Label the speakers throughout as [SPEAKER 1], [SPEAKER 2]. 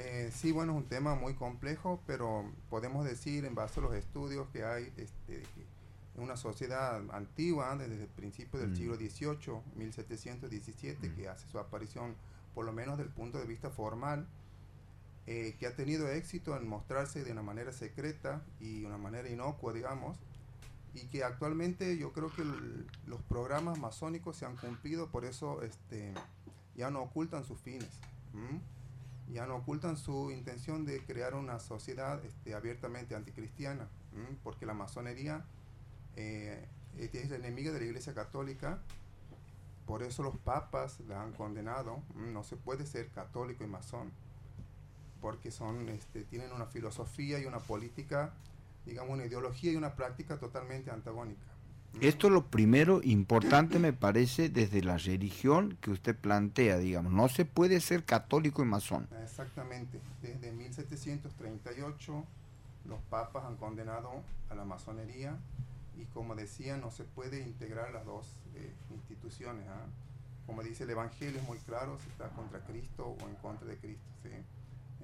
[SPEAKER 1] Eh, sí, bueno, es un tema muy complejo, pero podemos decir en base a los estudios que hay este, en una sociedad antigua, desde el principio del
[SPEAKER 2] Mm.
[SPEAKER 1] siglo XVIII, 1717,
[SPEAKER 2] Mm.
[SPEAKER 1] que hace su aparición, por lo menos desde el punto de vista formal, eh, que ha tenido éxito en mostrarse de una manera secreta y una manera inocua, digamos, y que actualmente yo creo que los programas masónicos se han cumplido, por eso este, ya no ocultan sus fines. Ya no ocultan su intención de crear una sociedad este, abiertamente anticristiana, porque la masonería eh, es enemiga de la Iglesia Católica, por eso los papas la han condenado, no se puede ser católico y masón porque son este, tienen una filosofía y una política, digamos, una ideología y una práctica totalmente antagónica.
[SPEAKER 2] Esto es lo primero importante me parece desde la religión que usted plantea, digamos, no se puede ser católico y masón.
[SPEAKER 1] Exactamente. Desde 1738 los papas han condenado a la masonería y como decía, no se puede integrar las dos eh, instituciones. ¿ah? Como dice el Evangelio, es muy claro si está contra Cristo o en contra de Cristo. ¿sí?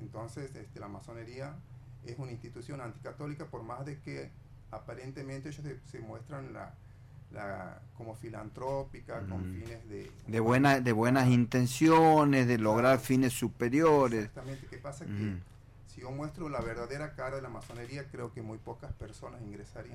[SPEAKER 1] Entonces, este, la masonería es una institución anticatólica por más de que aparentemente ellos se, se muestran la, la- como filantrópica, con
[SPEAKER 2] Mm.
[SPEAKER 1] fines de...
[SPEAKER 2] De, buena, de buenas intenciones, de lograr fines superiores.
[SPEAKER 1] Exactamente, ¿qué pasa? Que
[SPEAKER 2] Ujú.
[SPEAKER 1] si yo muestro la verdadera cara de la masonería, creo que muy pocas personas ingresarían.